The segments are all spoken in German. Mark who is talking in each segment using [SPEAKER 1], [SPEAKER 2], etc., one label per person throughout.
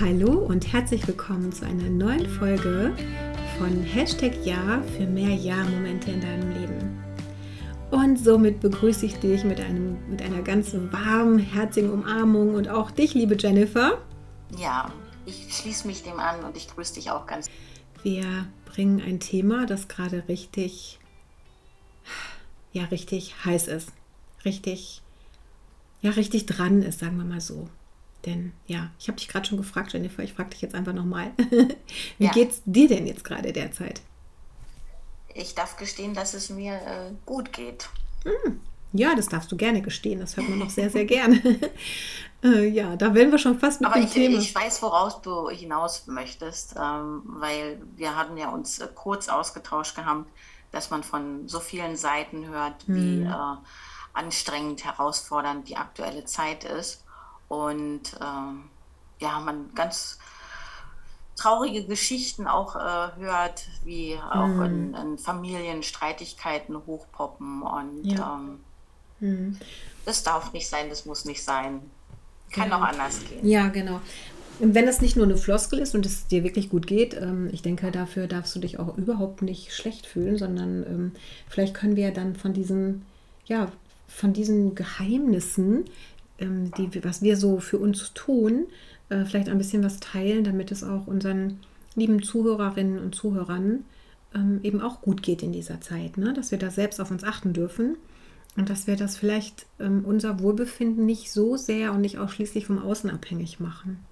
[SPEAKER 1] Hallo und herzlich willkommen zu einer neuen Folge von Hashtag Ja für mehr Ja-Momente in deinem Leben. Und somit begrüße ich dich mit, einem, mit einer ganz warmen, herzigen Umarmung und auch dich, liebe Jennifer.
[SPEAKER 2] Ja, ich schließe mich dem an und ich grüße dich auch ganz.
[SPEAKER 1] Wir bringen ein Thema, das gerade richtig, ja, richtig heiß ist. Richtig, ja, richtig dran ist, sagen wir mal so. Denn ja, ich habe dich gerade schon gefragt, Jennifer, ich frage dich jetzt einfach nochmal. Wie ja. es dir denn jetzt gerade derzeit?
[SPEAKER 2] Ich darf gestehen, dass es mir äh, gut geht.
[SPEAKER 1] Hm. Ja, das darfst du gerne gestehen. Das hört man noch sehr, sehr gerne. äh, ja, da werden wir schon fast mit
[SPEAKER 2] Aber
[SPEAKER 1] dem
[SPEAKER 2] ich,
[SPEAKER 1] Thema.
[SPEAKER 2] ich weiß, woraus du hinaus möchtest, ähm, weil wir hatten ja uns äh, kurz ausgetauscht gehabt, dass man von so vielen Seiten hört, hm. wie äh, anstrengend, herausfordernd die aktuelle Zeit ist und äh, ja, man ganz traurige Geschichten auch äh, hört, wie auch mm. in, in, Familien Streitigkeiten hochpoppen und ja. ähm, mm. das darf nicht sein, das muss nicht sein. Kann genau. auch anders gehen.
[SPEAKER 1] Ja, genau. Und wenn das nicht nur eine Floskel ist und es dir wirklich gut geht, ähm, ich denke, dafür darfst du dich auch überhaupt nicht schlecht fühlen, sondern ähm, vielleicht können wir ja dann von diesen, ja, von diesen Geheimnissen, ähm, die, was wir so für uns tun, äh, vielleicht ein bisschen was teilen, damit es auch unseren lieben Zuhörerinnen und Zuhörern ähm, eben auch gut geht in dieser Zeit, ne? dass wir da selbst auf uns achten dürfen und dass wir das vielleicht ähm, unser Wohlbefinden nicht so sehr und nicht ausschließlich vom Außen abhängig machen.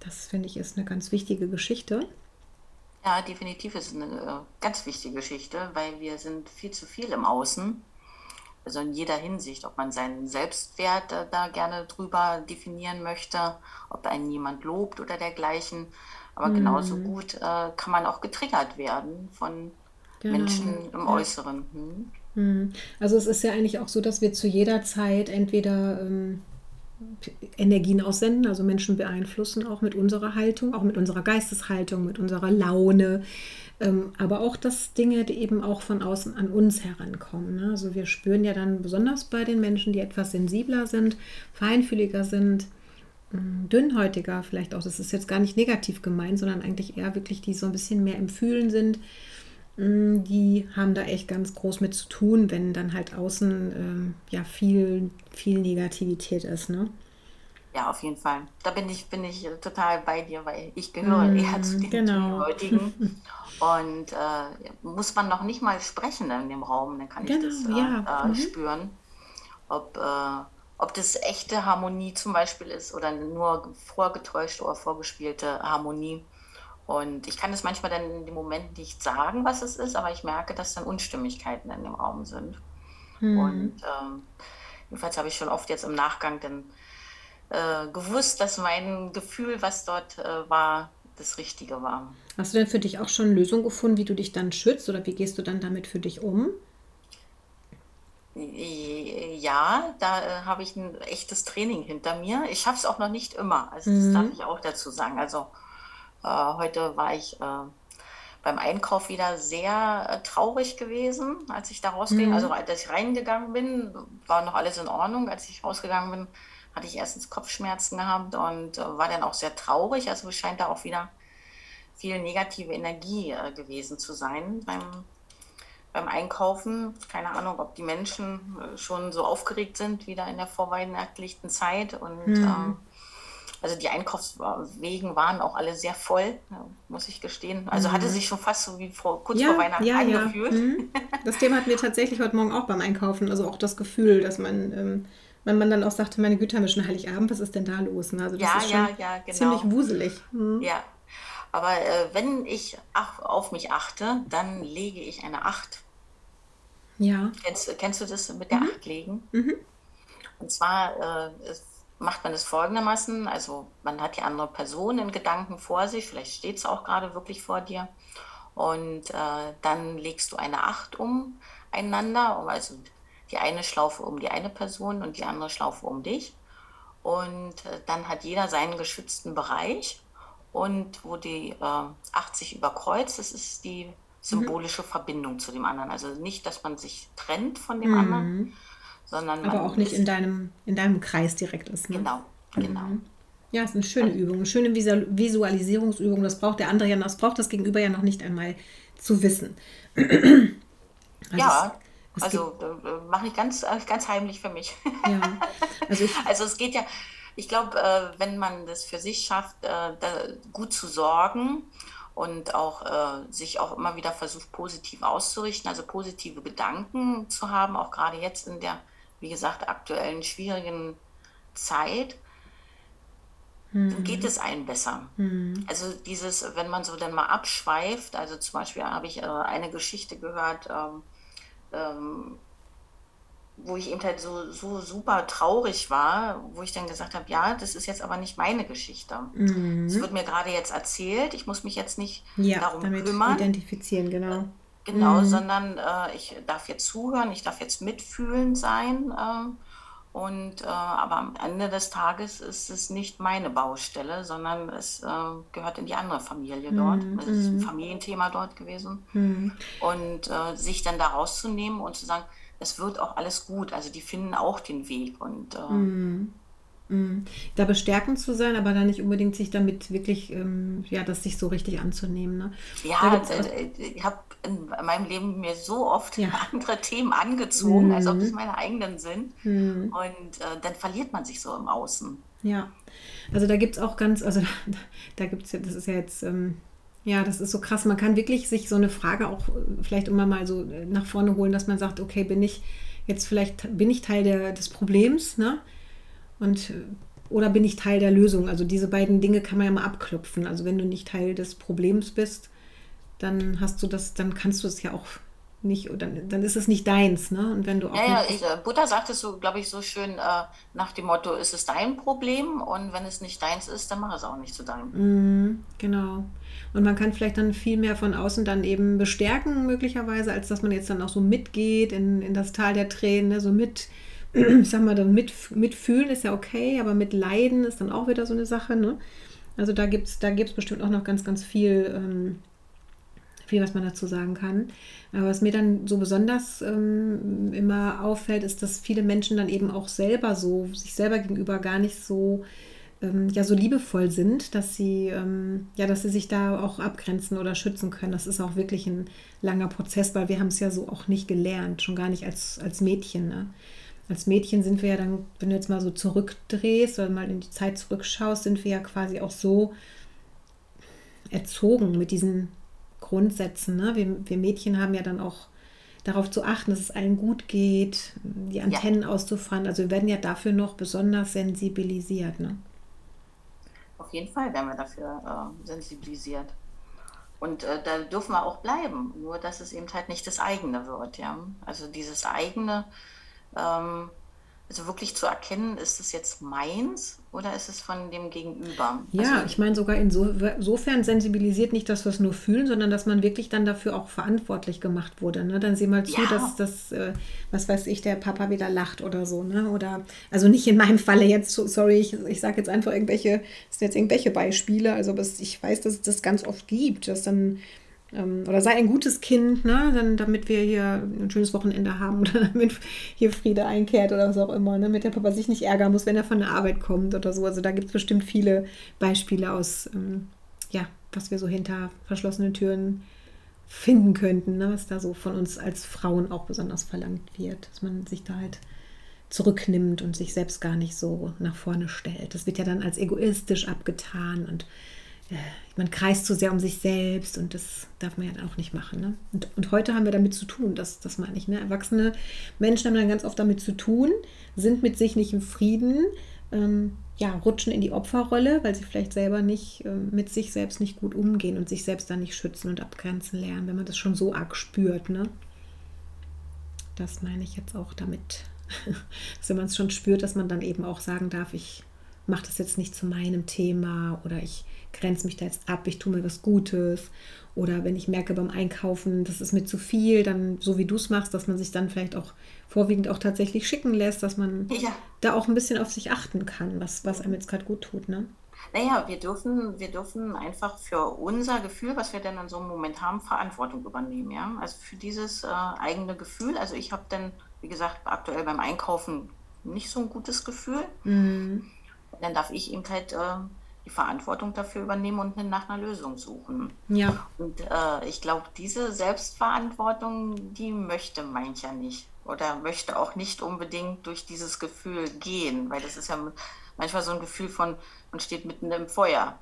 [SPEAKER 1] Das finde ich ist eine ganz wichtige Geschichte.
[SPEAKER 2] Ja, definitiv ist es eine äh, ganz wichtige Geschichte, weil wir sind viel zu viel im Außen also in jeder Hinsicht, ob man seinen Selbstwert äh, da gerne drüber definieren möchte, ob einen jemand lobt oder dergleichen. Aber mhm. genauso gut äh, kann man auch getriggert werden von genau. Menschen im. Äußeren. Hm?
[SPEAKER 1] Mhm. Also es ist ja eigentlich auch so, dass wir zu jeder Zeit entweder ähm, Energien aussenden, also Menschen beeinflussen auch mit unserer Haltung, auch mit unserer Geisteshaltung, mit unserer Laune, ähm, aber auch, dass Dinge die eben auch von außen an uns herankommen. Ne? Also wir spüren ja dann besonders bei den Menschen, die etwas sensibler sind, feinfühliger sind, mm, dünnhäutiger vielleicht auch. Das ist jetzt gar nicht negativ gemeint, sondern eigentlich eher wirklich, die so ein bisschen mehr im Fühlen sind. Mm, die haben da echt ganz groß mit zu tun, wenn dann halt außen ähm, ja viel, viel Negativität ist. Ne?
[SPEAKER 2] Ja, auf jeden Fall. Da bin ich, bin ich total bei dir, weil ich gehöre mm, eher zu den genau. heutigen. Und äh, muss man noch nicht mal sprechen in dem Raum, dann kann genau, ich das äh, ja. äh, mhm. spüren. Ob, äh, ob das echte Harmonie zum Beispiel ist oder nur vorgetäuschte oder vorgespielte Harmonie. Und ich kann es manchmal dann in dem Moment nicht sagen, was es ist, aber ich merke, dass dann Unstimmigkeiten in dem Raum sind. Mhm. Und ähm, jedenfalls habe ich schon oft jetzt im Nachgang dann äh, gewusst, dass mein Gefühl, was dort äh, war, das Richtige war.
[SPEAKER 1] Hast du denn für dich auch schon Lösungen gefunden, wie du dich dann schützt oder wie gehst du dann damit für dich um?
[SPEAKER 2] Ja, da äh, habe ich ein echtes Training hinter mir. Ich schaffe es auch noch nicht immer. Also das mhm. darf ich auch dazu sagen. Also äh, heute war ich äh, beim Einkauf wieder sehr traurig gewesen, als ich da rausging. Mhm. Also als ich reingegangen bin, war noch alles in Ordnung. Als ich rausgegangen bin, hatte ich erstens Kopfschmerzen gehabt und äh, war dann auch sehr traurig. Also es scheint da auch wieder viel negative Energie äh, gewesen zu sein beim, beim Einkaufen. Keine Ahnung, ob die Menschen äh, schon so aufgeregt sind, wieder in der vorweihnachtlichen Zeit. Und mhm. ähm, also die Einkaufswegen waren auch alle sehr voll, muss ich gestehen. Also mhm. hatte sich schon fast so wie vor, kurz ja, vor Weihnachten ja, angefühlt. Ja. Mhm.
[SPEAKER 1] Das Thema hatten wir tatsächlich heute Morgen auch beim Einkaufen. Also auch das Gefühl, dass man ähm, wenn man dann auch sagte, meine Güte, haben wir schon Heiligabend, was ist denn da los? Ne? Also das ja, ist schon ja, ja, genau. ziemlich wuselig.
[SPEAKER 2] Mhm. Ja, aber äh, wenn ich ach, auf mich achte, dann lege ich eine Acht. Ja. Kennst, kennst du das mit der mhm. Acht legen? Mhm. Und zwar äh, macht man es folgendermaßen, also man hat die andere Person in Gedanken vor sich, vielleicht steht es auch gerade wirklich vor dir. Und äh, dann legst du eine Acht um einander, also die eine Schlaufe um die eine Person und die andere Schlaufe um dich. Und äh, dann hat jeder seinen geschützten Bereich. Und wo die äh, 80 überkreuzt, das ist die symbolische mhm. Verbindung zu dem anderen. Also nicht, dass man sich trennt von dem mhm. anderen, sondern
[SPEAKER 1] aber auch nicht in deinem, in deinem Kreis direkt ist.
[SPEAKER 2] Ne? Genau, genau. Mhm.
[SPEAKER 1] Ja, ist eine schöne Übung, eine schöne Visualisierungsübung. Das braucht der andere ja, das braucht das Gegenüber ja noch nicht einmal zu wissen.
[SPEAKER 2] Also ja, es, also mache ich ganz, äh, ganz heimlich für mich. Ja, also, ich, also es geht ja, ich glaube, äh, wenn man das für sich schafft, äh, gut zu sorgen und auch sich auch immer wieder versucht, positiv auszurichten, also positive Gedanken zu haben, auch gerade jetzt in der, wie gesagt, aktuellen schwierigen Zeit, dann mhm. geht es einem besser. Mhm. Also dieses, wenn man so dann mal abschweift, also zum Beispiel habe ich eine Geschichte gehört, ähm, wo ich eben halt so, so super traurig war, wo ich dann gesagt habe, ja, das ist jetzt aber nicht meine Geschichte. Mhm. Es wird mir gerade jetzt erzählt, ich muss mich jetzt nicht ja, darum damit kümmern.
[SPEAKER 1] identifizieren, genau. Äh,
[SPEAKER 2] genau, mhm. sondern äh, ich darf jetzt zuhören, ich darf jetzt mitfühlend sein. Äh, und äh, aber am Ende des Tages ist es nicht meine Baustelle, sondern es äh, gehört in die andere Familie dort. Mhm. Es ist ein mhm. Familienthema dort gewesen. Mhm. Und äh, sich dann da rauszunehmen und zu sagen, es wird auch alles gut. Also die finden auch den Weg. Und
[SPEAKER 1] mhm. Da bestärkend zu sein, aber dann nicht unbedingt sich damit wirklich, ähm, ja, das sich so richtig anzunehmen. Ne?
[SPEAKER 2] Ja, äh, ich habe in meinem Leben mir so oft ja. andere Themen angezogen, mhm. als ob es mhm. meine eigenen sind. Mhm. Und äh, dann verliert man sich so im Außen.
[SPEAKER 1] Ja, also da gibt es auch ganz, also da, da gibt es ja, das ist ja jetzt ähm, ja, das ist so krass. Man kann wirklich sich so eine Frage auch äh, vielleicht immer mal so äh, nach vorne holen, dass man sagt, okay, bin ich jetzt vielleicht, bin ich Teil der, des Problems, ne? Und äh, oder bin ich Teil der Lösung? Also diese beiden Dinge kann man ja mal abklopfen. Also wenn du nicht Teil des Problems bist, dann hast du das, dann kannst du es ja auch nicht, dann, dann ist es nicht deins, ne? Und wenn du auch.
[SPEAKER 2] Ja, ja, ich, Buddha sagt es so, glaube ich, so schön äh, nach dem Motto, ist es dein Problem und wenn es nicht deins ist, dann mach es auch nicht zu deinem.
[SPEAKER 1] Mm, genau. Und man kann vielleicht dann viel mehr von außen dann eben bestärken, möglicherweise, als dass man jetzt dann auch so mitgeht in, in das Tal der Tränen, ne? so mit, ich sag mal, dann mit, mitfühlen ist ja okay, aber mit Leiden ist dann auch wieder so eine Sache, ne? Also da gibt es da gibt's bestimmt auch noch ganz, ganz viel, ähm, viel, was man dazu sagen kann. Aber was mir dann so besonders ähm, immer auffällt, ist, dass viele Menschen dann eben auch selber so, sich selber gegenüber gar nicht so ähm, ja so liebevoll sind, dass sie ähm, ja, dass sie sich da auch abgrenzen oder schützen können. Das ist auch wirklich ein langer Prozess, weil wir haben es ja so auch nicht gelernt, schon gar nicht als, als Mädchen. Ne? Als Mädchen sind wir ja dann, wenn du jetzt mal so zurückdrehst oder mal in die Zeit zurückschaust, sind wir ja quasi auch so erzogen mit diesen Grundsätzen. Ne? Wir, wir Mädchen haben ja dann auch darauf zu achten, dass es allen gut geht, die Antennen ja. auszufahren. Also wir werden ja dafür noch besonders sensibilisiert. Ne?
[SPEAKER 2] Auf jeden Fall werden wir dafür äh, sensibilisiert. Und äh, da dürfen wir auch bleiben, nur dass es eben halt nicht das eigene wird. Ja? Also dieses eigene, ähm, also wirklich zu erkennen, ist es jetzt meins oder ist es von dem Gegenüber?
[SPEAKER 1] Ja,
[SPEAKER 2] also,
[SPEAKER 1] ich meine sogar insofern sensibilisiert nicht, dass wir es nur fühlen, sondern dass man wirklich dann dafür auch verantwortlich gemacht wurde. Ne? Dann sieh mal zu, ja. dass das, äh, was weiß ich, der Papa wieder lacht oder so. Ne? Oder, also nicht in meinem Falle jetzt, sorry, ich, ich sage jetzt einfach irgendwelche, das sind jetzt irgendwelche Beispiele, also ich weiß, dass es das ganz oft gibt, dass dann oder sei ein gutes Kind, ne? Dann, damit wir hier ein schönes Wochenende haben oder damit hier Friede einkehrt oder was auch immer, ne? damit der Papa sich nicht ärgern muss, wenn er von der Arbeit kommt oder so. Also da gibt es bestimmt viele Beispiele aus, ähm, ja, was wir so hinter verschlossenen Türen finden könnten, ne? was da so von uns als Frauen auch besonders verlangt wird, dass man sich da halt zurücknimmt und sich selbst gar nicht so nach vorne stellt. Das wird ja dann als egoistisch abgetan und man kreist zu sehr um sich selbst und das darf man ja auch nicht machen. Ne? Und, und heute haben wir damit zu tun, das, das meine ich. Ne? Erwachsene Menschen haben dann ganz oft damit zu tun, sind mit sich nicht im Frieden, ähm, ja, rutschen in die Opferrolle, weil sie vielleicht selber nicht äh, mit sich selbst nicht gut umgehen und sich selbst dann nicht schützen und abgrenzen lernen, wenn man das schon so arg spürt. Ne? Das meine ich jetzt auch damit, dass wenn man es schon spürt, dass man dann eben auch sagen darf, ich mache das jetzt nicht zu meinem Thema oder ich grenze mich da jetzt ab, ich tue mir was Gutes. Oder wenn ich merke beim Einkaufen, das ist mir zu viel, dann so wie du es machst, dass man sich dann vielleicht auch vorwiegend auch tatsächlich schicken lässt, dass man ja. da auch ein bisschen auf sich achten kann, was, was einem jetzt gerade gut tut. Ne?
[SPEAKER 2] Naja, wir dürfen, wir dürfen einfach für unser Gefühl, was wir denn in so einem Moment haben, Verantwortung übernehmen. Ja? Also für dieses äh, eigene Gefühl. Also ich habe dann, wie gesagt, aktuell beim Einkaufen nicht so ein gutes Gefühl. Mhm. Dann darf ich eben halt äh, die Verantwortung dafür übernehmen und nach einer Lösung suchen.
[SPEAKER 1] Ja.
[SPEAKER 2] Und äh, ich glaube, diese Selbstverantwortung, die möchte mancher nicht oder möchte auch nicht unbedingt durch dieses Gefühl gehen, weil das ist ja manchmal so ein Gefühl von, man steht mitten im Feuer.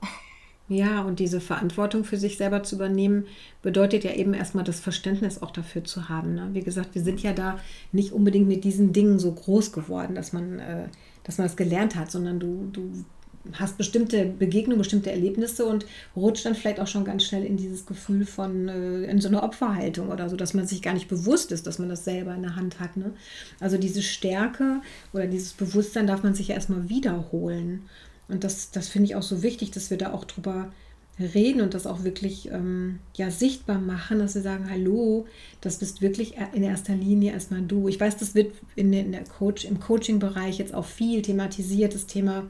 [SPEAKER 1] Ja, und diese Verantwortung für sich selber zu übernehmen, bedeutet ja eben erstmal das Verständnis auch dafür zu haben. Ne? Wie gesagt, wir sind ja da nicht unbedingt mit diesen Dingen so groß geworden, dass man, äh, dass man das gelernt hat, sondern du, du hast bestimmte Begegnungen, bestimmte Erlebnisse und rutscht dann vielleicht auch schon ganz schnell in dieses Gefühl von, äh, in so eine Opferhaltung oder so, dass man sich gar nicht bewusst ist, dass man das selber in der Hand hat. Ne? Also diese Stärke oder dieses Bewusstsein darf man sich ja erstmal wiederholen. Und das, das finde ich auch so wichtig, dass wir da auch drüber reden und das auch wirklich ähm, ja, sichtbar machen, dass wir sagen, hallo, das bist wirklich in erster Linie erstmal du. Ich weiß, das wird in, in der Coach, im Coaching-Bereich jetzt auch viel thematisiert, das Thema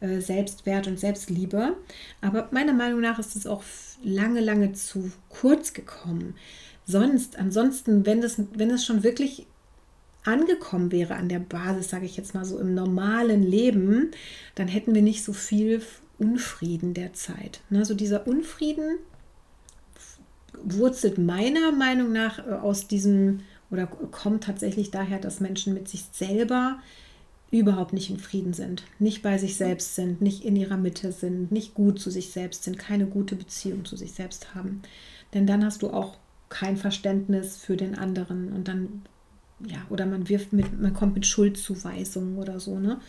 [SPEAKER 1] äh, Selbstwert und Selbstliebe. Aber meiner Meinung nach ist es auch lange, lange zu kurz gekommen. Sonst, ansonsten, wenn das, wenn es schon wirklich angekommen wäre an der Basis, sage ich jetzt mal so im normalen Leben, dann hätten wir nicht so viel Unfrieden derzeit. Ne, so dieser Unfrieden wurzelt meiner Meinung nach äh, aus diesem oder kommt tatsächlich daher, dass Menschen mit sich selber überhaupt nicht in Frieden sind, nicht bei sich selbst sind, nicht in ihrer Mitte sind, nicht gut zu sich selbst sind, keine gute Beziehung zu sich selbst haben. Denn dann hast du auch kein Verständnis für den anderen und dann, ja, oder man wirft mit, man kommt mit Schuldzuweisungen oder so, ne?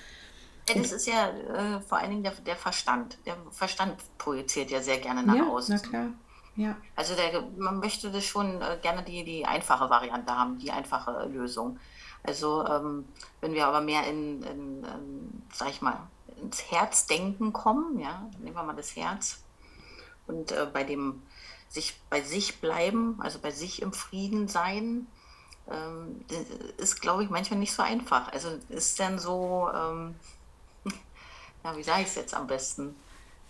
[SPEAKER 2] Ja, das ist ja äh, vor allen Dingen der, der, Verstand. Der Verstand projiziert ja sehr gerne nach
[SPEAKER 1] ja,
[SPEAKER 2] außen.
[SPEAKER 1] Na klar. Ja.
[SPEAKER 2] Also der, man möchte das schon äh, gerne die, die einfache Variante haben, die einfache Lösung. Also ähm, wenn wir aber mehr in, in, in, sag ich mal, ins Herzdenken kommen, ja, nehmen wir mal das Herz und äh, bei dem sich bei sich bleiben, also bei sich im Frieden sein, ähm, ist, glaube ich, manchmal nicht so einfach. Also ist dann so, ähm, ja, wie sage ich es jetzt am besten?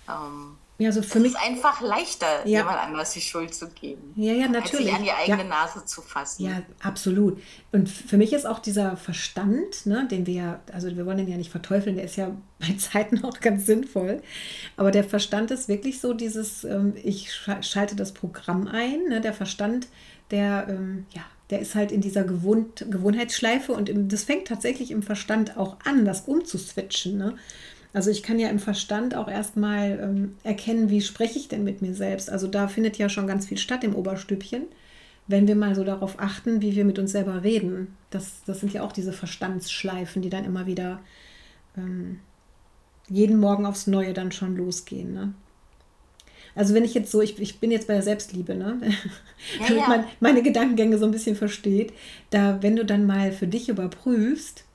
[SPEAKER 2] Ähm,
[SPEAKER 1] ja, also für
[SPEAKER 2] es
[SPEAKER 1] mich
[SPEAKER 2] ist einfach leichter,
[SPEAKER 1] Ja.
[SPEAKER 2] jemand anders die Schuld zu geben,
[SPEAKER 1] Ja, ja,
[SPEAKER 2] als
[SPEAKER 1] natürlich.
[SPEAKER 2] sich an die eigene
[SPEAKER 1] Ja.
[SPEAKER 2] Nase zu fassen.
[SPEAKER 1] Ja, absolut. Und für mich ist auch dieser Verstand, ne, den wir ja, also wir wollen den ja nicht verteufeln, der ist ja bei Zeiten auch ganz sinnvoll. Aber der Verstand ist wirklich so dieses, ähm, ich scha- schalte das Programm ein. Ne, der Verstand, der, ähm, ja, der ist halt in dieser Gewohnt Gewohnheitsschleife und im, das fängt tatsächlich im Verstand auch an, das umzuswitchen. Ne? Also ich kann ja im Verstand auch erstmal ähm, erkennen, wie spreche ich denn mit mir selbst. Also da findet ja schon ganz viel statt im Oberstübchen, wenn wir mal so darauf achten, wie wir mit uns selber reden. Das, das sind ja auch diese Verstandsschleifen, die dann immer wieder ähm, jeden Morgen aufs Neue dann schon losgehen. Ne? Also wenn ich jetzt so, ich, ich bin jetzt bei der Selbstliebe, ne?
[SPEAKER 2] Ja,
[SPEAKER 1] damit man meine Gedankengänge so ein bisschen versteht, da wenn du dann mal für dich überprüfst,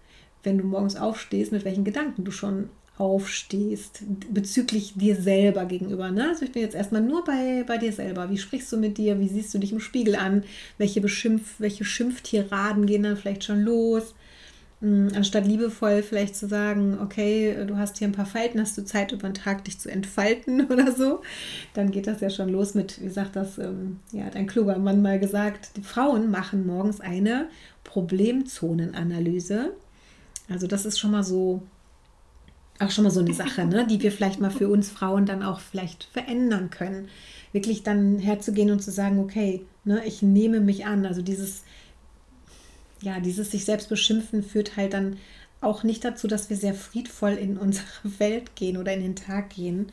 [SPEAKER 1] wenn du morgens aufstehst, mit welchen Gedanken du schon aufstehst bezüglich dir selber gegenüber. Ne? Also ich bin jetzt erstmal nur bei, bei dir selber. Wie sprichst du mit dir? Wie siehst du dich im Spiegel an? Welche, Beschimpf, welche Schimpftiraden gehen dann vielleicht schon los? Mm, Anstatt liebevoll vielleicht zu sagen, okay, du hast hier ein paar Falten, hast du Zeit über den Tag, dich zu entfalten oder so, dann geht das ja schon los mit, wie sagt das, ähm, ja, hat ein kluger Mann mal gesagt, die Frauen machen morgens eine Problemzonenanalyse. Also das ist schon mal so, auch schon mal so eine Sache, ne, die wir vielleicht mal für uns Frauen dann auch vielleicht verändern können. Wirklich dann herzugehen und zu sagen, okay, ne, ich nehme mich an. Also dieses, ja, dieses sich selbst beschimpfen führt halt dann auch nicht dazu, dass wir sehr friedvoll in unsere Welt gehen oder in den Tag gehen.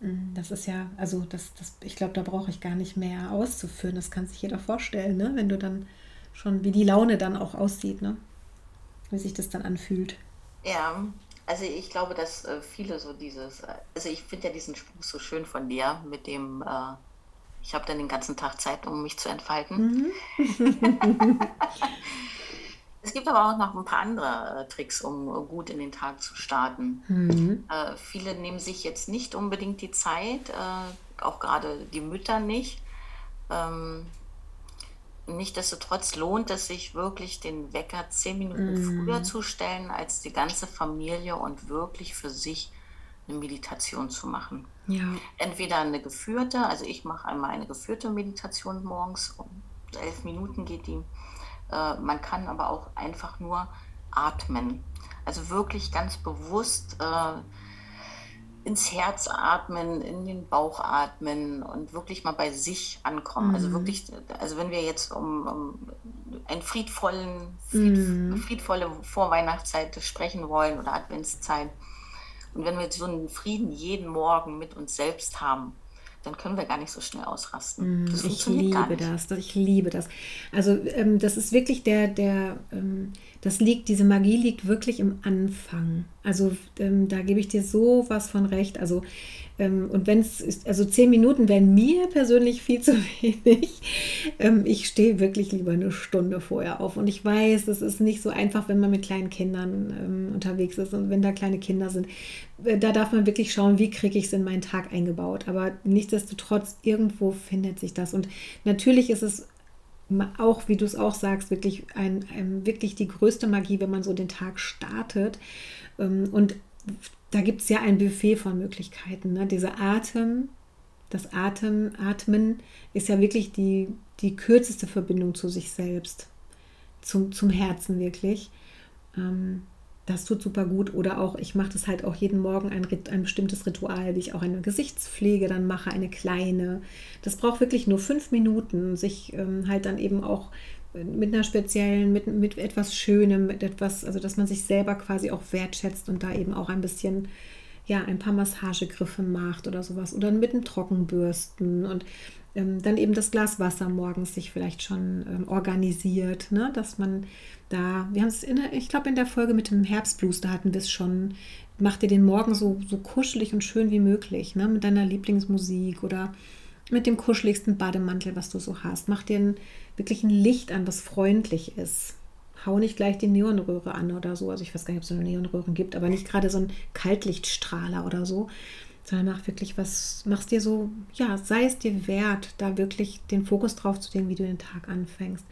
[SPEAKER 1] Mm, Das ist ja, also das, das, ich glaube, da brauche ich gar nicht mehr auszuführen. Das kann sich jeder vorstellen, ne? Wenn du dann schon, wie die Laune dann auch aussieht, ne? Wie sich das dann anfühlt.
[SPEAKER 2] Ja, also ich glaube, dass äh, viele so dieses, äh, also ich finde ja diesen Spruch so schön von dir mit dem, äh, ich habe dann den ganzen Tag Zeit, um mich zu entfalten. Es gibt aber auch noch ein paar andere äh, Tricks, um gut in den Tag zu starten.
[SPEAKER 1] Mhm.
[SPEAKER 2] Äh, viele nehmen sich jetzt nicht unbedingt die Zeit, äh, auch gerade die Mütter nicht. Ähm, Nichtsdestotrotz lohnt es sich wirklich, den Wecker zehn Minuten früher zu stellen, als die ganze Familie und wirklich für sich eine Meditation zu machen.
[SPEAKER 1] Ja.
[SPEAKER 2] Entweder eine geführte, also ich mache einmal eine geführte Meditation morgens, um elf Minuten geht die. Äh, man kann aber auch einfach nur atmen. Also wirklich ganz bewusst äh, ins Herz atmen, in den Bauch atmen und wirklich mal bei sich ankommen. Also mhm. Also wirklich, also wenn wir jetzt um, um einen friedvollen, fried, mhm. friedvolle Vorweihnachtszeit sprechen wollen oder Adventszeit und wenn wir so einen Frieden jeden Morgen mit uns selbst haben, dann können wir gar nicht so schnell ausrasten.
[SPEAKER 1] Mm, das ich liebe das, ich liebe das. Also ähm, das ist wirklich der, der, ähm, das liegt, diese Magie liegt wirklich im Anfang. Also ähm, da gebe ich dir so was von recht. Also und wenn es ist, also zehn Minuten wären mir persönlich viel zu wenig. Ähm, ich stehe wirklich lieber eine Stunde vorher auf. Und ich weiß, es ist nicht so einfach, wenn man mit kleinen Kindern ähm, unterwegs ist und wenn da kleine Kinder sind. Äh, da darf man wirklich schauen, wie kriege ich es in meinen Tag eingebaut. Aber nichtsdestotrotz, irgendwo findet sich das. Und natürlich ist es auch, wie du es auch sagst, wirklich, ein, ein, wirklich die größte Magie, wenn man so den Tag startet. Und da gibt es ja ein Buffet von Möglichkeiten. Ne? Dieser Atem, das Atem, Atmen ist ja wirklich die, die kürzeste Verbindung zu sich selbst, zum, zum Herzen wirklich. Ähm, das tut super gut. Oder auch, ich mache das halt auch jeden Morgen ein, ein bestimmtes Ritual, wie ich auch eine Gesichtspflege dann mache, eine kleine. Das braucht wirklich nur fünf Minuten, sich ähm, halt dann eben auch mit einer speziellen, mit, mit etwas Schönem, mit etwas, also dass man sich selber quasi auch wertschätzt und da eben auch ein bisschen, ja, ein paar Massagegriffe macht oder sowas. Oder mit einem Trockenbürsten und ähm, dann eben das Glas Wasser morgens sich vielleicht schon ähm, organisiert, ne? dass man da, wir haben es, ich glaube, in der Folge mit dem Herbstblues, da hatten wir es schon, mach dir den Morgen so, so kuschelig und schön wie möglich, ne? mit deiner Lieblingsmusik oder mit dem kuscheligsten Bademantel, was du so hast. Mach dir ein, wirklich ein Licht an, was freundlich ist. Hau nicht gleich die Neonröhre an oder so. Also ich weiß gar nicht, ob es eine Neonröhren gibt, aber nicht gerade so ein Kaltlichtstrahler oder so, sondern mach wirklich was, machst dir so, ja, sei es dir wert, da wirklich den Fokus drauf zu legen, wie du den Tag anfängst.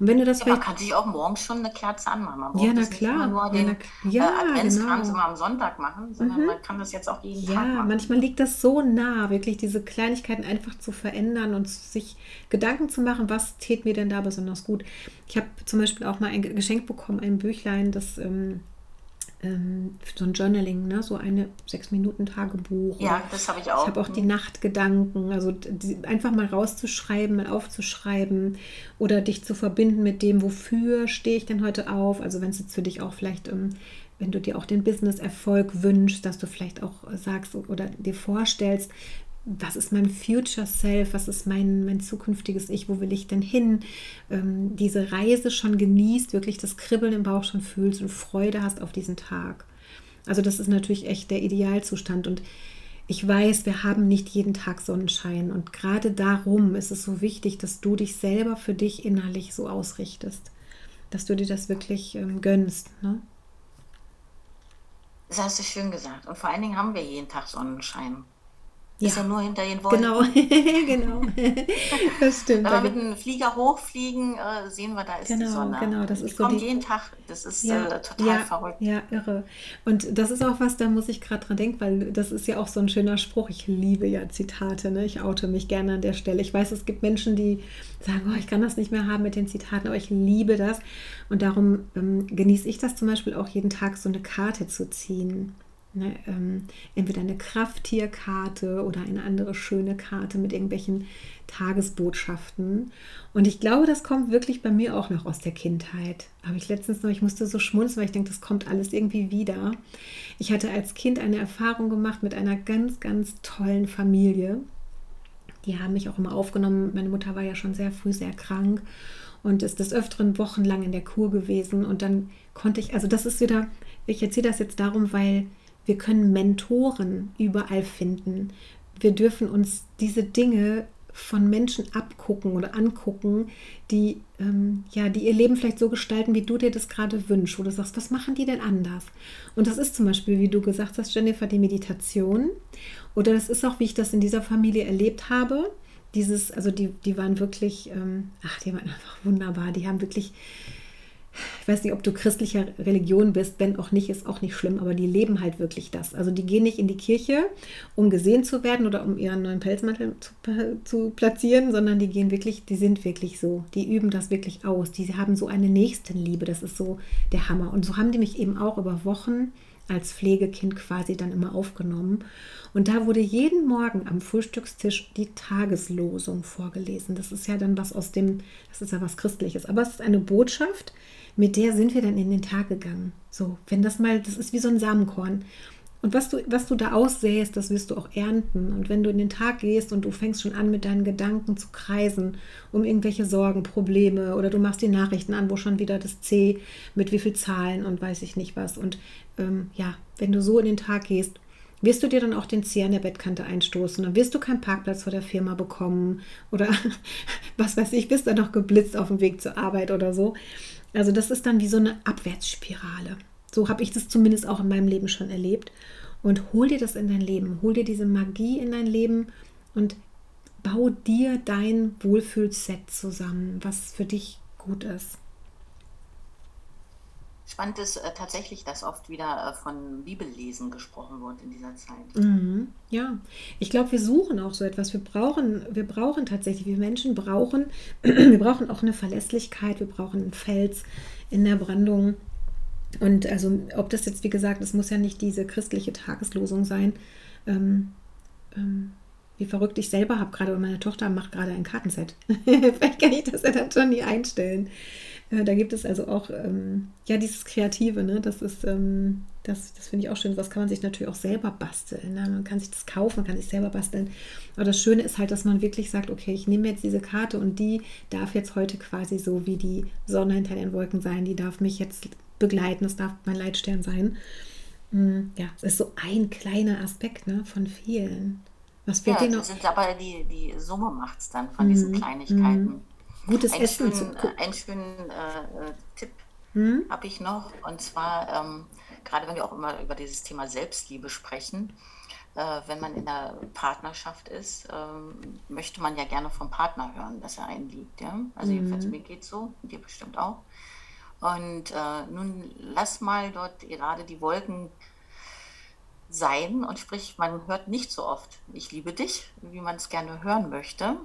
[SPEAKER 1] Und wenn du das
[SPEAKER 2] ja, man kann sich auch morgens schon eine Kerze anmachen. Man
[SPEAKER 1] ja, na klar.
[SPEAKER 2] nur den ja, na, äh, Adventskranz genau. immer am Sonntag machen, sondern mhm. man kann das jetzt auch jeden ja, Tag machen.
[SPEAKER 1] Ja, manchmal liegt das so nah, wirklich diese Kleinigkeiten einfach zu verändern und sich Gedanken zu machen, was tät mir denn da besonders gut. Ich habe zum Beispiel auch mal ein Geschenk bekommen, ein Büchlein, das... Ähm, ähm, so ein Journaling, ne? so eine sechs Minuten Tagebuch.
[SPEAKER 2] Ja, das habe ich auch.
[SPEAKER 1] Ich habe auch die mhm. Nachtgedanken, also die, einfach mal rauszuschreiben, mal aufzuschreiben oder dich zu verbinden mit dem, wofür stehe ich denn heute auf. Also wenn es jetzt für dich auch vielleicht, ähm, wenn du dir auch den Business-Erfolg wünschst, dass du vielleicht auch sagst oder dir vorstellst, was ist mein Future Self, was ist mein, mein zukünftiges Ich, wo will ich denn hin? Ähm, diese Reise schon genießt, wirklich das Kribbeln im Bauch schon fühlst und Freude hast auf diesen Tag. Also das ist natürlich echt der Idealzustand und ich weiß, wir haben nicht jeden Tag Sonnenschein und gerade darum ist es so wichtig, dass du dich selber für dich innerlich so ausrichtest, dass du dir das wirklich ähm, gönnst. Ne?
[SPEAKER 2] Das hast du schön gesagt. Und vor allen Dingen haben wir jeden Tag Sonnenschein. Ja. Ist ja nur hinter den
[SPEAKER 1] Wolken. Genau, genau. das stimmt.
[SPEAKER 2] Wenn wir mit einem Flieger hochfliegen, äh, sehen wir, da ist
[SPEAKER 1] genau,
[SPEAKER 2] die Sonne.
[SPEAKER 1] Genau, das
[SPEAKER 2] ist
[SPEAKER 1] die
[SPEAKER 2] so kommt die... jeden Tag. Das ist ja, äh, total
[SPEAKER 1] ja,
[SPEAKER 2] verrückt.
[SPEAKER 1] Ja, irre. Und das ist auch was, da muss ich gerade dran denken, weil das ist ja auch so ein schöner Spruch. Ich liebe ja Zitate. Ne? Ich oute mich gerne an der Stelle. Ich weiß, es gibt Menschen, die sagen, oh, ich kann das nicht mehr haben mit den Zitaten, aber ich liebe das. Und darum ähm, genieße ich das zum Beispiel auch jeden Tag, so eine Karte zu ziehen. Ne, ähm, entweder eine Krafttierkarte oder eine andere schöne Karte mit irgendwelchen Tagesbotschaften. Und ich glaube, das kommt wirklich bei mir auch noch aus der Kindheit. Habe ich letztens noch, ich musste so schmunzeln, weil ich denke, das kommt alles irgendwie wieder. Ich hatte als Kind eine Erfahrung gemacht mit einer ganz, ganz tollen Familie. Die haben mich auch immer aufgenommen. Meine Mutter war ja schon sehr früh sehr krank und ist des Öfteren wochenlang in der Kur gewesen. Und dann konnte ich, also das ist wieder, ich erzähle das jetzt darum, weil wir können Mentoren überall finden. Wir dürfen uns diese Dinge von Menschen abgucken oder angucken, die, ähm, ja, die ihr Leben vielleicht so gestalten, wie du dir das gerade wünschst, wo du sagst, was machen die denn anders? Und das ist zum Beispiel, wie du gesagt hast, Jennifer, die Meditation. Oder das ist auch, wie ich das in dieser Familie erlebt habe. Dieses, also die, die waren wirklich, ähm, ach, die waren einfach wunderbar. Die haben wirklich ich weiß nicht, ob du christlicher Religion bist, wenn auch nicht, ist auch nicht schlimm, aber die leben halt wirklich das. Also die gehen nicht in die Kirche, um gesehen zu werden oder um ihren neuen Pelzmantel zu, zu platzieren, sondern die gehen wirklich, die sind wirklich so. Die üben das wirklich aus. Die haben so eine Nächstenliebe. Das ist so der Hammer. Und so haben die mich eben auch über Wochen als Pflegekind quasi dann immer aufgenommen. Und da wurde jeden Morgen am Frühstückstisch die Tageslosung vorgelesen. Das ist ja dann was aus dem, das ist ja was Christliches, aber es ist eine Botschaft, mit der sind wir dann in den Tag gegangen. So, wenn das mal, das ist wie so ein Samenkorn. Und was du, was du da aussähst, das wirst du auch ernten. Und wenn du in den Tag gehst und du fängst schon an, mit deinen Gedanken zu kreisen, um irgendwelche Sorgen, Probleme, oder du machst die Nachrichten an, wo schon wieder das C mit wie viel Zahlen und weiß ich nicht was. Und ähm, ja, wenn du so in den Tag gehst, wirst du dir dann auch den Zeh an der Bettkante einstoßen. Dann wirst du keinen Parkplatz vor der Firma bekommen oder was weiß ich, bist dann noch geblitzt auf dem Weg zur Arbeit oder so. Also das ist dann wie so eine Abwärtsspirale. So habe ich das zumindest auch in meinem Leben schon erlebt. Und hol dir das in dein Leben, hol dir diese Magie in dein Leben und bau dir dein Wohlfühlset zusammen, was für dich gut ist.
[SPEAKER 2] Spannend ist äh, tatsächlich, dass oft wieder äh, von Bibellesen gesprochen wird in dieser Zeit.
[SPEAKER 1] Mhm, ja, ich glaube, wir suchen auch so etwas. Wir brauchen, wir brauchen tatsächlich, wir Menschen brauchen, wir brauchen auch eine Verlässlichkeit, wir brauchen einen Fels in der Brandung. Und also, ob das jetzt, wie gesagt, es muss ja nicht diese christliche Tageslosung sein. Ähm, ähm, wie verrückt ich selber habe gerade, meine Tochter macht gerade ein Kartenset. Vielleicht kann ich das ja dann schon nie einstellen. Äh, da gibt es also auch, ähm, ja, dieses Kreative, ne? das ist, ähm, das, das finde ich auch schön. Was kann man sich natürlich auch selber basteln. Ne? Man kann sich das kaufen, man kann sich selber basteln. Aber das Schöne ist halt, dass man wirklich sagt, okay, ich nehme jetzt diese Karte und die darf jetzt heute quasi so wie die Sonne hinter den Wolken sein. Die darf mich jetzt begleiten, das darf mein Leitstern sein. Mm, ja, es ist so ein kleiner Aspekt ne, von vielen.
[SPEAKER 2] Was fehlt ja, dir noch? Sind aber die, die Summe macht es dann von mm, diesen Kleinigkeiten.
[SPEAKER 1] Gutes einen Essen
[SPEAKER 2] schönen, zu Einen schönen äh, Tipp hm? habe ich noch. Und zwar, ähm, gerade wenn wir auch immer über dieses Thema Selbstliebe sprechen, äh, wenn man in der Partnerschaft ist, ähm, möchte man ja gerne vom Partner hören, dass er einen liebt. Ja? Also mhm. jedenfalls mir geht es so, dir bestimmt auch. Und äh, nun lass mal dort gerade die Wolken sein und sprich, man hört nicht so oft, ich liebe dich, wie man es gerne hören möchte.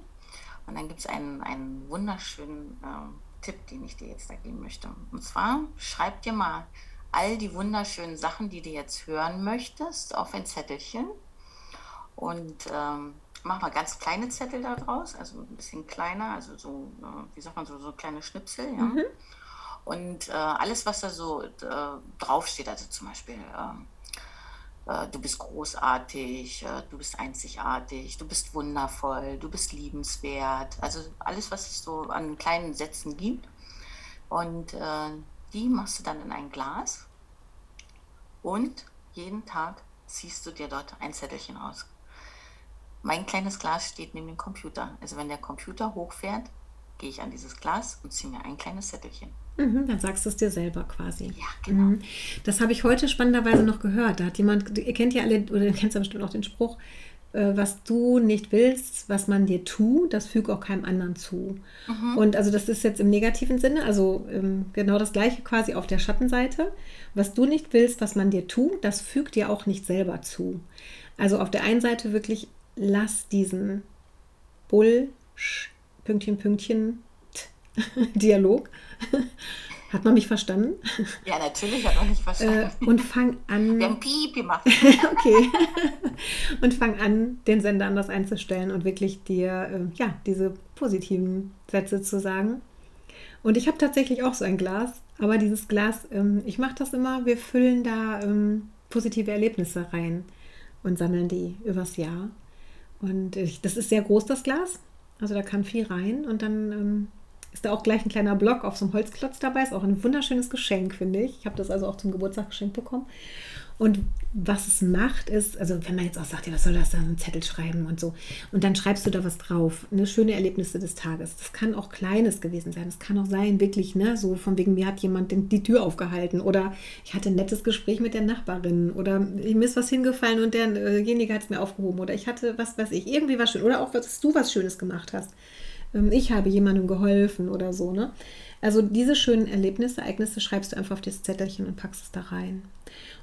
[SPEAKER 2] Und dann gibt es einen, einen wunderschönen äh, Tipp, den ich dir jetzt da geben möchte. Und zwar schreib dir mal all die wunderschönen Sachen, die du jetzt hören möchtest, auf ein Zettelchen. Und ähm, mach mal ganz kleine Zettel da draus, also ein bisschen kleiner, also so, äh, wie sagt man, so, so kleine Schnipsel, ja. Mhm. Und äh, alles, was da so äh, draufsteht, also zum Beispiel ähm, äh, du bist großartig, äh, du bist einzigartig, du bist wundervoll, du bist liebenswert. Also alles, was es so an kleinen Sätzen gibt. Und äh, die machst du dann in ein Glas und jeden Tag ziehst du dir dort ein Zettelchen aus. Mein kleines Glas steht neben dem Computer. Also wenn der Computer hochfährt, gehe ich an dieses Glas und ziehe mir ein kleines Zettelchen.
[SPEAKER 1] Mhm, dann sagst du es dir selber quasi.
[SPEAKER 2] Ja, genau. Mhm.
[SPEAKER 1] Das habe ich heute spannenderweise noch gehört. Da hat jemand, ihr kennt ja alle, oder ihr kennt ja bestimmt auch den Spruch, äh, was du nicht willst, was man dir tut, das füge auch keinem anderen zu. Mhm. Und also das ist jetzt im negativen Sinne, also ähm, genau das gleiche quasi auf der Schattenseite. Was du nicht willst, was man dir tut, das fügt dir auch nicht selber zu. Also auf der einen Seite wirklich, lass diesen Bull, Pünktchen, Pünktchen, Dialog. Hat man mich verstanden?
[SPEAKER 2] Ja, natürlich hat man mich verstanden.
[SPEAKER 1] Äh, und fang an.
[SPEAKER 2] Wir haben Piep gemacht.
[SPEAKER 1] okay. Und fang an, den Sender anders einzustellen und wirklich dir äh, ja, diese positiven Sätze zu sagen. Und ich habe tatsächlich auch so ein Glas, aber dieses Glas, ähm, ich mache das immer, wir füllen da ähm, positive Erlebnisse rein und sammeln die übers Jahr. Und ich, das ist sehr groß, das Glas. Also da kann viel rein und dann ähm, ist da auch gleich ein kleiner Block auf so einem Holzklotz dabei. Ist auch ein wunderschönes Geschenk, finde ich. Ich habe das also auch zum Geburtstag geschenkt bekommen. Und was es macht, ist, also wenn man jetzt auch sagt, ja, was soll das da, einen Zettel schreiben und so. Und dann schreibst du da was drauf, ne, schöne Erlebnisse des Tages. Das kann auch Kleines gewesen sein. Das kann auch sein, wirklich, ne, so von wegen, mir hat jemand die Tür aufgehalten oder ich hatte ein nettes Gespräch mit der Nachbarin oder mir ist was hingefallen und derjenige hat es mir aufgehoben oder ich hatte, was weiß ich, irgendwie was schön oder auch, dass du was Schönes gemacht hast. Ähm, ich habe jemandem geholfen oder so, ne? Also diese schönen Erlebnisse, Ereignisse schreibst du einfach auf das Zettelchen und packst es da rein.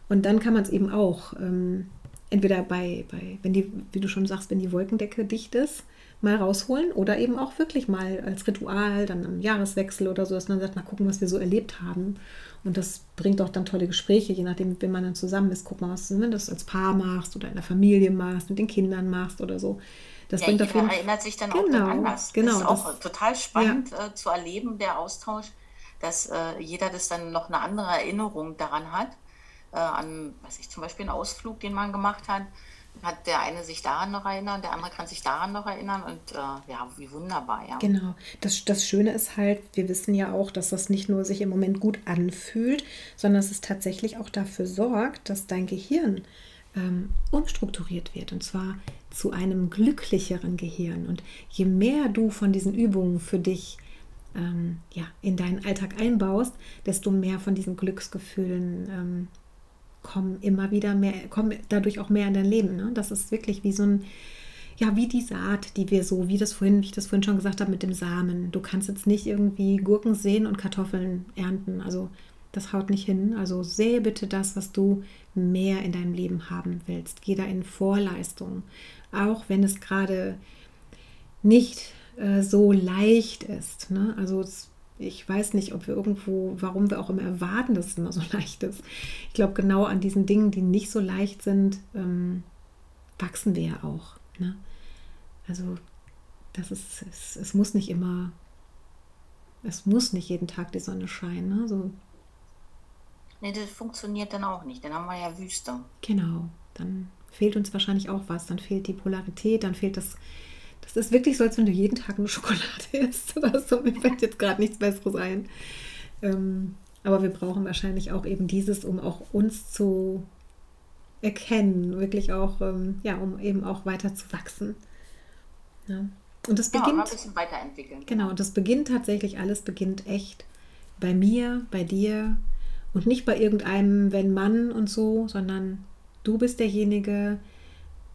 [SPEAKER 1] Und dann kann man es eben auch ähm, entweder bei, bei, wenn die, wie du schon sagst, wenn die Wolkendecke dicht ist, mal rausholen oder eben auch wirklich mal als Ritual, dann am Jahreswechsel oder so, dass man sagt, mal gucken, was wir so erlebt haben. Und das bringt auch dann tolle Gespräche, je nachdem, wenn man dann zusammen ist. Guck mal, was du das als Paar machst oder in der Familie machst, mit den Kindern machst oder so.
[SPEAKER 2] Das ja, bringt jeder auf erinnert sich dann genau, auch dann anders. Genau, das ist auch das, total spannend ja. äh, zu erleben, der Austausch, dass äh, jeder das dann noch eine andere Erinnerung daran hat. Äh, an, weiß ich, zum Beispiel einen Ausflug, den man gemacht hat hat der eine sich daran noch erinnern, der andere kann sich daran noch erinnern und äh, ja, wie wunderbar, ja.
[SPEAKER 1] Genau. Das, das Schöne ist halt, wir wissen ja auch, dass das nicht nur sich im Moment gut anfühlt, sondern dass es tatsächlich auch dafür sorgt, dass dein Gehirn ähm, umstrukturiert wird und zwar zu einem glücklicheren Gehirn. Und je mehr du von diesen Übungen für dich ähm, ja, in deinen Alltag einbaust, desto mehr von diesen Glücksgefühlen ähm, kommen immer wieder mehr, kommen dadurch auch mehr in dein Leben. Ne? Das ist wirklich wie so ein, ja, wie die Saat, die wir so, wie das vorhin, wie ich das vorhin schon gesagt habe mit dem Samen. Du kannst jetzt nicht irgendwie Gurken sehen und Kartoffeln ernten. Also das haut nicht hin. Also sehe bitte das, was du mehr in deinem Leben haben willst. Geh da in Vorleistung. Auch wenn es gerade nicht äh, so leicht ist. Ne? Also es ich weiß nicht, ob wir irgendwo, warum wir auch immer erwarten, dass es immer so leicht ist. Ich glaube, genau an diesen Dingen, die nicht so leicht sind, ähm, wachsen wir ja auch. Ne? Also, das ist, es, es muss nicht immer, es muss nicht jeden Tag die Sonne scheinen. Ne? So.
[SPEAKER 2] Nee, das funktioniert dann auch nicht. Dann haben wir ja Wüste.
[SPEAKER 1] Genau. Dann fehlt uns wahrscheinlich auch was. Dann fehlt die Polarität, dann fehlt das das ist wirklich so, als wenn du jeden Tag eine Schokolade isst oder so. Mir fällt jetzt gerade nichts Besseres ein. Ähm, aber wir brauchen wahrscheinlich auch eben dieses, um auch uns zu erkennen, wirklich auch, ähm, ja, um eben auch weiter zu wachsen. Ja. Und das beginnt. Ja, ein bisschen weiterentwickeln. Genau, und das beginnt tatsächlich, alles beginnt echt bei mir, bei dir und nicht bei irgendeinem, wenn Mann und so, sondern du bist derjenige,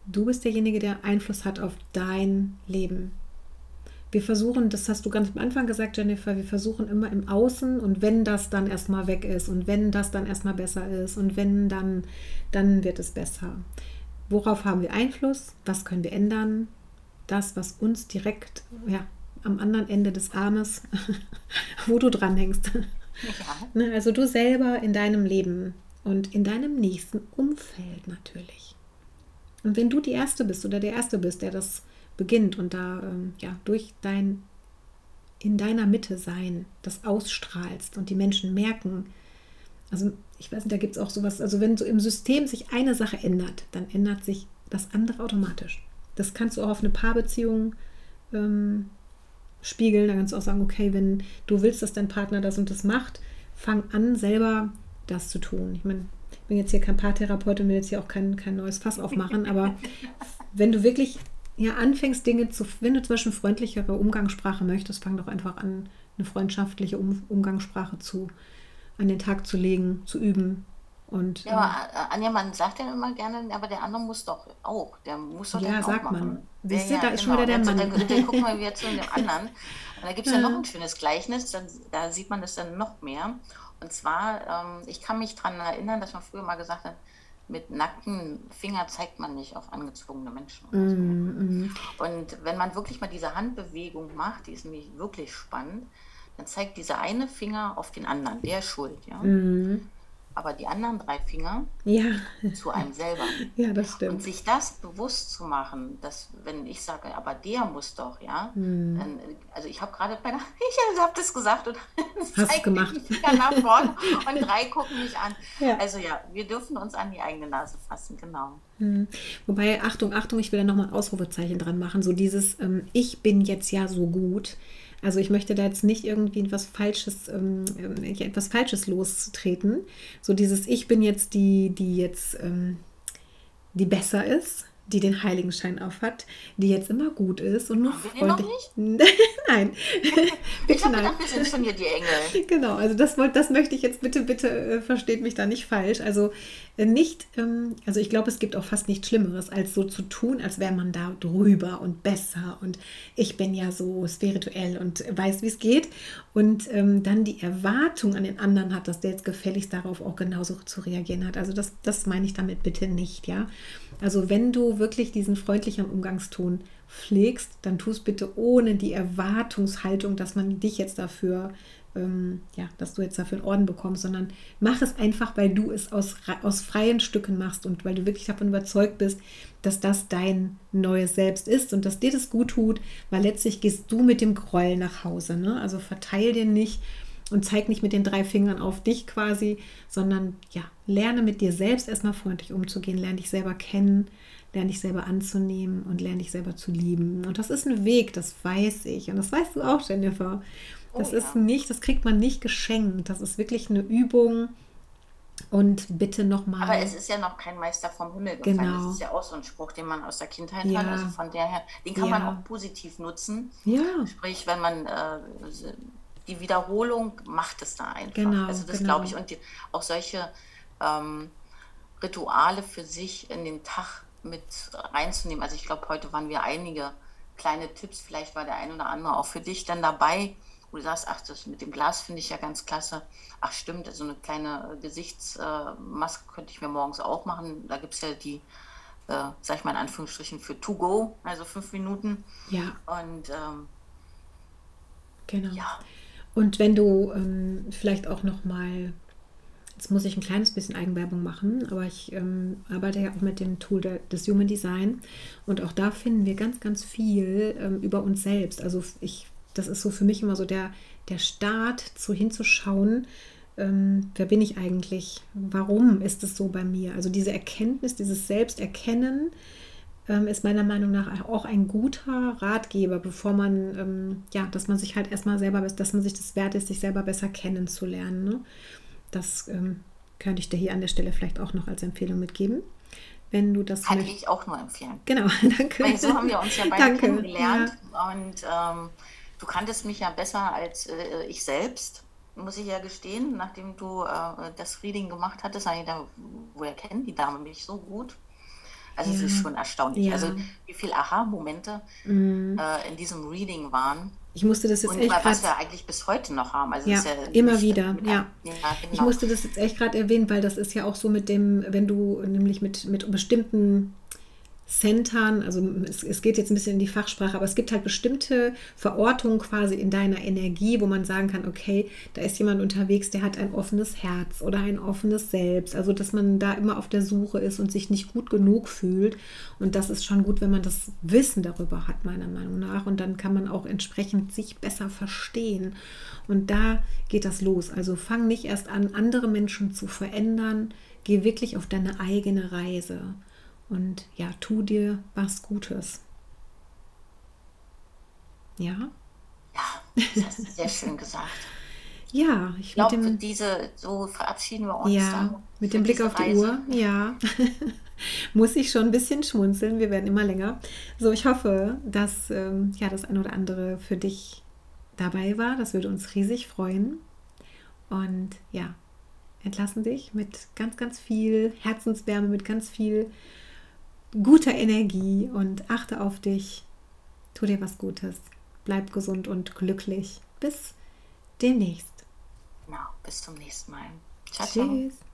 [SPEAKER 1] Du bist derjenige, der Einfluss hat auf dein Leben. Wir versuchen, das hast du ganz am Anfang gesagt, Jennifer, wir versuchen immer im Außen und wenn das dann erstmal weg ist und wenn das dann erstmal besser ist und wenn dann, dann wird es besser. Worauf haben wir Einfluss? Was können wir ändern? Das, was uns direkt ja, am anderen Ende des Armes, wo du dranhängst. Ja. Ne, also du selber in deinem Leben und in deinem nächsten Umfeld natürlich. Und wenn du die Erste bist oder der Erste bist, der das beginnt und da ähm, ja durch dein in deiner Mitte sein, das ausstrahlst und die Menschen merken, also ich weiß nicht, da gibt es auch sowas, also wenn so im System sich eine Sache ändert, dann ändert sich das andere automatisch. Das kannst du auch auf eine Paarbeziehung ähm, spiegeln. Da kannst du auch sagen, okay, wenn du willst, dass dein Partner das und das macht, fang an, selber das zu tun. Ich meine, bin jetzt hier kein Paartherapeut und will jetzt hier auch kein, kein neues Fass aufmachen, aber wenn du wirklich ja, anfängst, Dinge zu, wenn du zum Beispiel freundlichere Umgangssprache möchtest, fang doch einfach an, eine freundschaftliche um Umgangssprache zu, an den Tag zu legen, zu üben. Und,
[SPEAKER 2] ja, aber Anja, man sagt ja immer gerne, aber der andere muss doch auch, der muss doch ja, sagt man. Siehst du, ja, da ist genau. schon wieder der Mann. Dann, dann gucken wir wieder zu dem anderen. Und da gibt es ja. noch ein schönes Gleichnis, dann, da sieht man das dann noch mehr. Und zwar, ähm, ich kann mich daran erinnern, dass man früher mal gesagt hat, mit nackten Finger zeigt man nicht auf angezwungene Menschen. Mm, so. mm. Und wenn man wirklich mal diese Handbewegung macht, die ist nämlich wirklich spannend, dann zeigt dieser eine Finger auf den anderen, der ist schuld. Ja? Mm aber die anderen drei Finger ja. zu einem selber.
[SPEAKER 1] Ja, das stimmt.
[SPEAKER 2] Und sich das bewusst zu machen, dass wenn ich sage, aber der muss doch, ja, hm. dann, also ich habe gerade bei der, ich habe das gesagt und
[SPEAKER 1] Hast gemacht.
[SPEAKER 2] nach vorne und drei gucken mich an. Ja. Also ja, wir dürfen uns an die eigene Nase fassen, genau.
[SPEAKER 1] Hm. Wobei, Achtung, Achtung, ich will da nochmal ein Ausrufezeichen dran machen, so dieses, ähm, ich bin jetzt ja so gut also ich möchte da jetzt nicht irgendwie etwas Falsches, ähm, äh, etwas Falsches lostreten. So dieses Ich bin jetzt die, die jetzt ähm, die besser ist. die den Heiligenschein aufhat, die jetzt immer gut ist und nur freundlich. nein,
[SPEAKER 2] Ich
[SPEAKER 1] bitte
[SPEAKER 2] habe
[SPEAKER 1] nein.
[SPEAKER 2] gedacht, wir sind schon hier die Engel.
[SPEAKER 1] Genau, also das, das möchte ich jetzt bitte, bitte, äh, versteht mich da nicht falsch. Also nicht, ähm, also ich glaube, es gibt auch fast nichts Schlimmeres, als so zu tun, als wäre man da drüber und besser und ich bin ja so spirituell und weiß, wie es geht. Und ähm, dann die Erwartung an den anderen hat, dass der jetzt gefälligst darauf auch genauso zu reagieren hat. Also das, das meine ich damit bitte nicht, ja. Also wenn du wirklich diesen freundlichen Umgangston pflegst, dann tu es bitte ohne die Erwartungshaltung, dass man dich jetzt dafür, ähm, ja, dass du jetzt dafür einen Orden bekommst, sondern mach es einfach, weil du es aus, aus freien Stücken machst und weil du wirklich davon überzeugt bist, dass das dein neues Selbst ist und dass dir das gut tut, weil letztlich gehst du mit dem Groll nach Hause. Ne? Also verteil den nicht und zeig nicht mit den drei Fingern auf dich quasi, sondern ja, lerne mit dir selbst erstmal freundlich umzugehen, lerne dich selber kennen, lerne dich selber anzunehmen und lerne dich selber zu lieben. Und das ist ein Weg, das weiß ich. Und das weißt du auch, Jennifer. Das
[SPEAKER 2] Oh,
[SPEAKER 1] ist
[SPEAKER 2] ja.
[SPEAKER 1] nicht, das kriegt man nicht geschenkt. Das ist wirklich eine Übung. Und bitte nochmal.
[SPEAKER 2] Aber es ist ja noch kein Meister vom Himmel gefallen.
[SPEAKER 1] Genau.
[SPEAKER 2] Das ist ja auch so ein Spruch, den man aus der Kindheit
[SPEAKER 1] Ja.
[SPEAKER 2] hat. Also von daher, den kann man
[SPEAKER 1] Ja.
[SPEAKER 2] auch positiv nutzen.
[SPEAKER 1] ja,
[SPEAKER 2] Sprich, wenn man äh, die Wiederholung macht es da einfach.
[SPEAKER 1] Genau,
[SPEAKER 2] also das
[SPEAKER 1] genau.
[SPEAKER 2] glaube ich. Und die, auch solche ähm, Rituale für sich in den Tag mit reinzunehmen. Also ich glaube, heute waren wir einige kleine Tipps. Vielleicht war der ein oder andere auch für dich dann dabei, wo du sagst, ach, das mit dem Glas finde ich ja ganz klasse. Ach stimmt, so eine kleine äh, Gesichtsmaske könnte ich mir morgens auch machen. Da gibt es ja die, äh, sag ich mal in Anführungsstrichen, für To Go, also fünf Minuten.
[SPEAKER 1] ja,
[SPEAKER 2] Und ähm,
[SPEAKER 1] genau.
[SPEAKER 2] ja,
[SPEAKER 1] Und wenn du ähm, vielleicht auch noch mal, jetzt muss ich ein kleines bisschen Eigenwerbung machen, aber ich ähm, arbeite ja auch mit dem Tool der, des Human Design und auch da finden wir ganz, ganz viel ähm, über uns selbst. Also ich, das ist so für mich immer so der, der Start, zu hinzuschauen, ähm, wer bin ich eigentlich? Warum ist es so bei mir? Also diese Erkenntnis, dieses Selbsterkennen, ähm, ist meiner Meinung nach auch ein guter Ratgeber, bevor man, ähm, ja, dass man sich halt erstmal selber, dass man sich das wert ist, sich selber besser kennenzulernen. Ne? Das ähm, könnte ich dir hier an der Stelle vielleicht auch noch als Empfehlung mitgeben. Wenn du das
[SPEAKER 2] kann ich auch nur empfehlen.
[SPEAKER 1] Genau, danke.
[SPEAKER 2] Weil so haben wir uns ja beide
[SPEAKER 1] Danke,
[SPEAKER 2] kennengelernt. Und ähm, du kanntest mich ja besser als äh, ich selbst, muss ich ja gestehen. Nachdem du äh, das Reading gemacht hattest, habe ich gedacht, woher kennen die Dame mich so gut? Also es
[SPEAKER 1] Ja.
[SPEAKER 2] ist schon erstaunlich.
[SPEAKER 1] Ja.
[SPEAKER 2] Also wie viele Aha-Momente
[SPEAKER 1] Mhm.
[SPEAKER 2] äh, in diesem Reading waren.
[SPEAKER 1] Ich musste das jetzt
[SPEAKER 2] Und
[SPEAKER 1] echt
[SPEAKER 2] was
[SPEAKER 1] gerade
[SPEAKER 2] wir eigentlich bis heute noch haben. Also
[SPEAKER 1] Ja,
[SPEAKER 2] es ist
[SPEAKER 1] immer wieder, ja.
[SPEAKER 2] ja
[SPEAKER 1] Ich
[SPEAKER 2] genau.
[SPEAKER 1] musste das jetzt echt gerade erwähnen, weil das ist ja auch so mit dem, wenn du nämlich mit, mit bestimmten Centern, also es, es geht jetzt ein bisschen in die Fachsprache, aber es gibt halt bestimmte Verortungen quasi in deiner Energie, wo man sagen kann, okay, da ist jemand unterwegs, der hat ein offenes Herz oder ein offenes Selbst. Also dass man da immer auf der Suche ist und sich nicht gut genug fühlt. Und das ist schon gut, wenn man das Wissen darüber hat, meiner Meinung nach. Und dann kann man auch entsprechend sich besser verstehen. Und da geht das los. Also fang nicht erst an, andere Menschen zu verändern. Geh wirklich auf deine eigene Reise. Und ja, tu dir was Gutes. Ja?
[SPEAKER 2] Ja, das hast du sehr schön gesagt.
[SPEAKER 1] Ja, ich
[SPEAKER 2] Ich glaube,
[SPEAKER 1] dem,
[SPEAKER 2] diese, so verabschieden wir uns
[SPEAKER 1] ja,
[SPEAKER 2] dann.
[SPEAKER 1] mit dem Blick auf die
[SPEAKER 2] Reise.
[SPEAKER 1] Uhr, ja. Muss ich schon ein bisschen schmunzeln. Wir werden immer länger. So, ich hoffe, dass ähm, ja, das ein oder andere für dich dabei war. Das würde uns riesig freuen. Und ja, entlassen dich mit ganz, ganz viel Herzenswärme, mit ganz viel guter Energie und achte auf dich. Tu dir was Gutes. Bleib gesund und glücklich. Bis demnächst.
[SPEAKER 2] Genau, bis zum nächsten Mal. Ciao, ciao.
[SPEAKER 1] Tschüss.